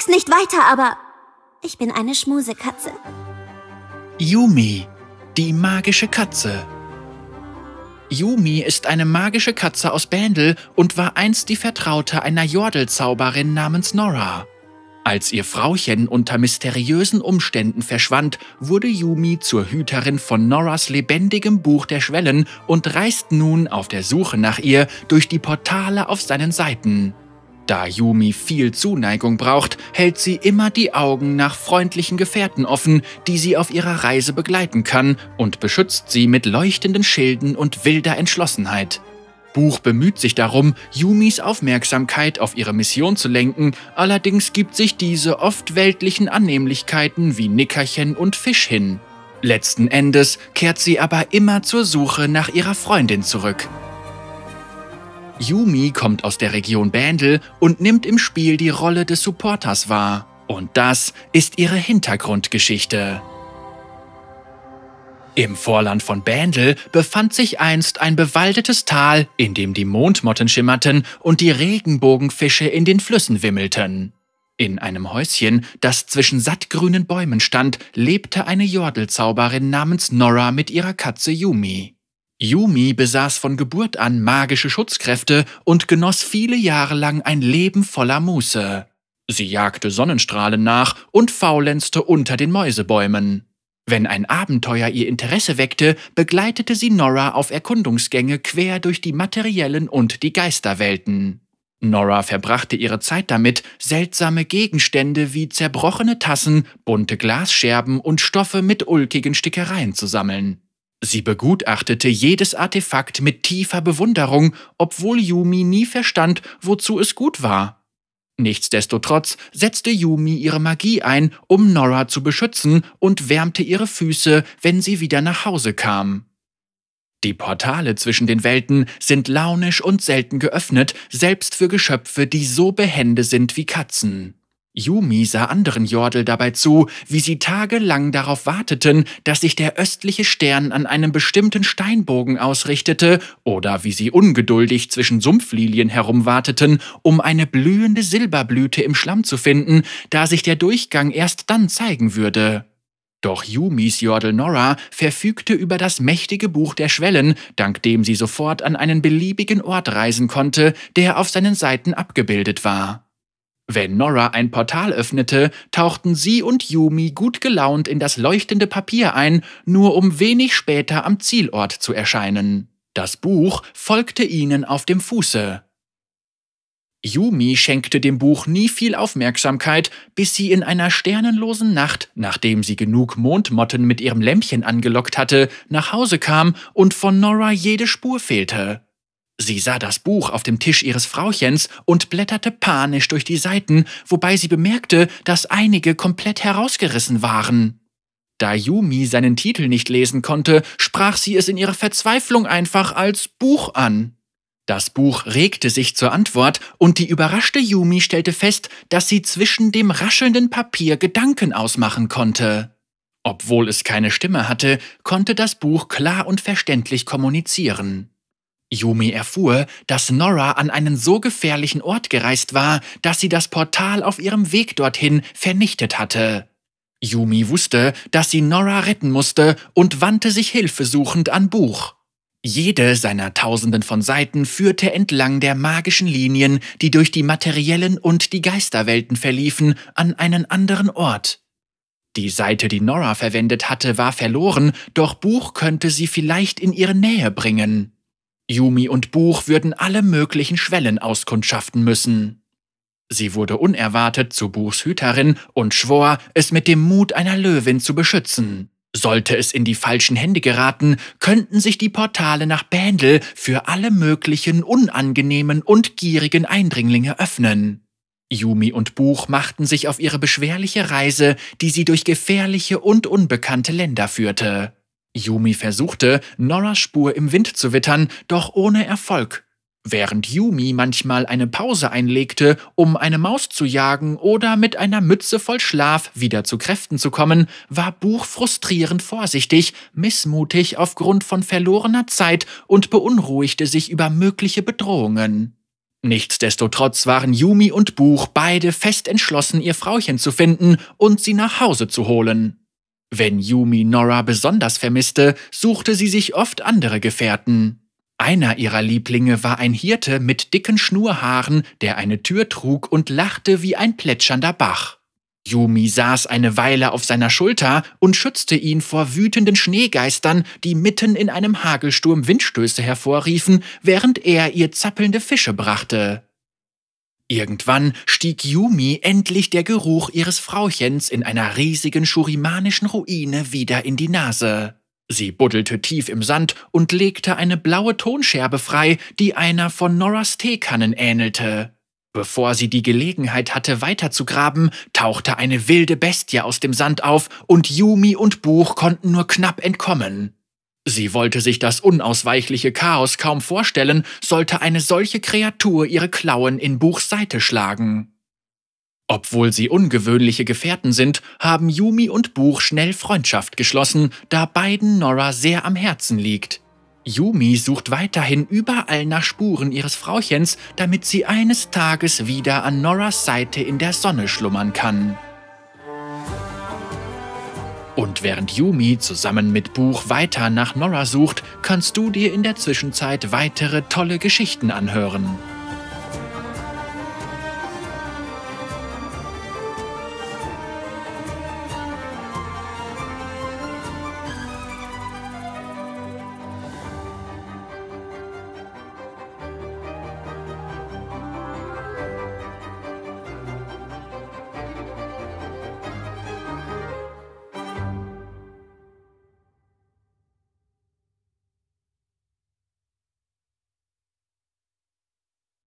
sag's nicht weiter, aber ich bin eine Schmusekatze. Yumi, die magische Katze. Yumi ist eine magische Katze aus Bändel und war einst die Vertraute einer Jordelzauberin namens Nora. Als ihr Frauchen unter mysteriösen Umständen verschwand, wurde Yumi zur Hüterin von Noras lebendigem Buch der Schwellen und reist nun auf der Suche nach ihr durch die Portale auf seinen Seiten. Da Yumi viel Zuneigung braucht, hält sie immer die Augen nach freundlichen Gefährten offen, die sie auf ihrer Reise begleiten kann und beschützt sie mit leuchtenden Schilden und wilder Entschlossenheit. Buch bemüht sich darum, Yumis Aufmerksamkeit auf ihre Mission zu lenken, allerdings gibt sich diese oft weltlichen Annehmlichkeiten wie Nickerchen und Fisch hin. Letzten Endes kehrt sie aber immer zur Suche nach ihrer Freundin zurück. Yumi kommt aus der Region Bandel und nimmt im Spiel die Rolle des Supporters wahr. Und das ist ihre Hintergrundgeschichte. Im Vorland von Bandel befand sich einst ein bewaldetes Tal, in dem die Mondmotten schimmerten und die Regenbogenfische in den Flüssen wimmelten. In einem Häuschen, das zwischen sattgrünen Bäumen stand, lebte eine Jordelzauberin namens Nora mit ihrer Katze Yumi. Yumi besaß von Geburt an magische Schutzkräfte und genoss viele Jahre lang ein Leben voller Muße. Sie jagte Sonnenstrahlen nach und faulenzte unter den Mäusebäumen. Wenn ein Abenteuer ihr Interesse weckte, begleitete sie Nora auf Erkundungsgänge quer durch die materiellen und die Geisterwelten. Nora verbrachte ihre Zeit damit, seltsame Gegenstände wie zerbrochene Tassen, bunte Glasscherben und Stoffe mit ulkigen Stickereien zu sammeln. Sie begutachtete jedes Artefakt mit tiefer Bewunderung, obwohl Yumi nie verstand, wozu es gut war. Nichtsdestotrotz setzte Yumi ihre Magie ein, um Nora zu beschützen und wärmte ihre Füße, wenn sie wieder nach Hause kam. Die Portale zwischen den Welten sind launisch und selten geöffnet, selbst für Geschöpfe, die so behende sind wie Katzen. Yumi sah anderen Jordel dabei zu, wie sie tagelang darauf warteten, dass sich der östliche Stern an einem bestimmten Steinbogen ausrichtete, oder wie sie ungeduldig zwischen Sumpflilien herumwarteten, um eine blühende Silberblüte im Schlamm zu finden, da sich der Durchgang erst dann zeigen würde. Doch Yumis Jordel Nora verfügte über das mächtige Buch der Schwellen, dank dem sie sofort an einen beliebigen Ort reisen konnte, der auf seinen Seiten abgebildet war. Wenn Nora ein Portal öffnete, tauchten sie und Yumi gut gelaunt in das leuchtende Papier ein, nur um wenig später am Zielort zu erscheinen. Das Buch folgte ihnen auf dem Fuße. Yumi schenkte dem Buch nie viel Aufmerksamkeit, bis sie in einer sternenlosen Nacht, nachdem sie genug Mondmotten mit ihrem Lämpchen angelockt hatte, nach Hause kam und von Nora jede Spur fehlte. Sie sah das Buch auf dem Tisch ihres Frauchens und blätterte panisch durch die Seiten, wobei sie bemerkte, dass einige komplett herausgerissen waren. Da Yumi seinen Titel nicht lesen konnte, sprach sie es in ihrer Verzweiflung einfach als Buch an. Das Buch regte sich zur Antwort und die überraschte Yumi stellte fest, dass sie zwischen dem raschelnden Papier Gedanken ausmachen konnte. Obwohl es keine Stimme hatte, konnte das Buch klar und verständlich kommunizieren. Yumi erfuhr, dass Nora an einen so gefährlichen Ort gereist war, dass sie das Portal auf ihrem Weg dorthin vernichtet hatte. Yumi wusste, dass sie Nora retten musste und wandte sich hilfesuchend an Buch. Jede seiner Tausenden von Seiten führte entlang der magischen Linien, die durch die materiellen und die Geisterwelten verliefen, an einen anderen Ort. Die Seite, die Nora verwendet hatte, war verloren, doch Buch könnte sie vielleicht in ihre Nähe bringen. Yumi und Buch würden alle möglichen Schwellen auskundschaften müssen. Sie wurde unerwartet zu Buchs Hüterin und schwor, es mit dem Mut einer Löwin zu beschützen. Sollte es in die falschen Hände geraten, könnten sich die Portale nach Bändel für alle möglichen unangenehmen und gierigen Eindringlinge öffnen. Yumi und Buch machten sich auf ihre beschwerliche Reise, die sie durch gefährliche und unbekannte Länder führte. Yumi versuchte, Noras Spur im Wind zu wittern, doch ohne Erfolg. Während Yumi manchmal eine Pause einlegte, um eine Maus zu jagen oder mit einer Mütze voll Schlaf wieder zu Kräften zu kommen, war Buch frustrierend vorsichtig, missmutig aufgrund von verlorener Zeit und beunruhigte sich über mögliche Bedrohungen. Nichtsdestotrotz waren Yumi und Buch beide fest entschlossen, ihr Frauchen zu finden und sie nach Hause zu holen. Wenn Yumi Nora besonders vermisste, suchte sie sich oft andere Gefährten. Einer ihrer Lieblinge war ein Hirte mit dicken Schnurhaaren, der eine Tür trug und lachte wie ein plätschernder Bach. Yumi saß eine Weile auf seiner Schulter und schützte ihn vor wütenden Schneegeistern, die mitten in einem Hagelsturm Windstöße hervorriefen, während er ihr zappelnde Fische brachte. Irgendwann stieg Yumi endlich der Geruch ihres Frauchens in einer riesigen schurimanischen Ruine wieder in die Nase. Sie buddelte tief im Sand und legte eine blaue Tonscherbe frei, die einer von Noras Teekannen ähnelte. Bevor sie die Gelegenheit hatte, weiterzugraben, tauchte eine wilde Bestie aus dem Sand auf und Yumi und Buch konnten nur knapp entkommen. Sie wollte sich das unausweichliche Chaos kaum vorstellen, sollte eine solche Kreatur ihre Klauen in Buchs Seite schlagen. Obwohl sie ungewöhnliche Gefährten sind, haben Yumi und Buch schnell Freundschaft geschlossen, da beiden Nora sehr am Herzen liegt. Yumi sucht weiterhin überall nach Spuren ihres Frauchens, damit sie eines Tages wieder an Noras Seite in der Sonne schlummern kann. Und während Yumi zusammen mit Buch weiter nach Nora sucht, kannst du dir in der Zwischenzeit weitere tolle Geschichten anhören.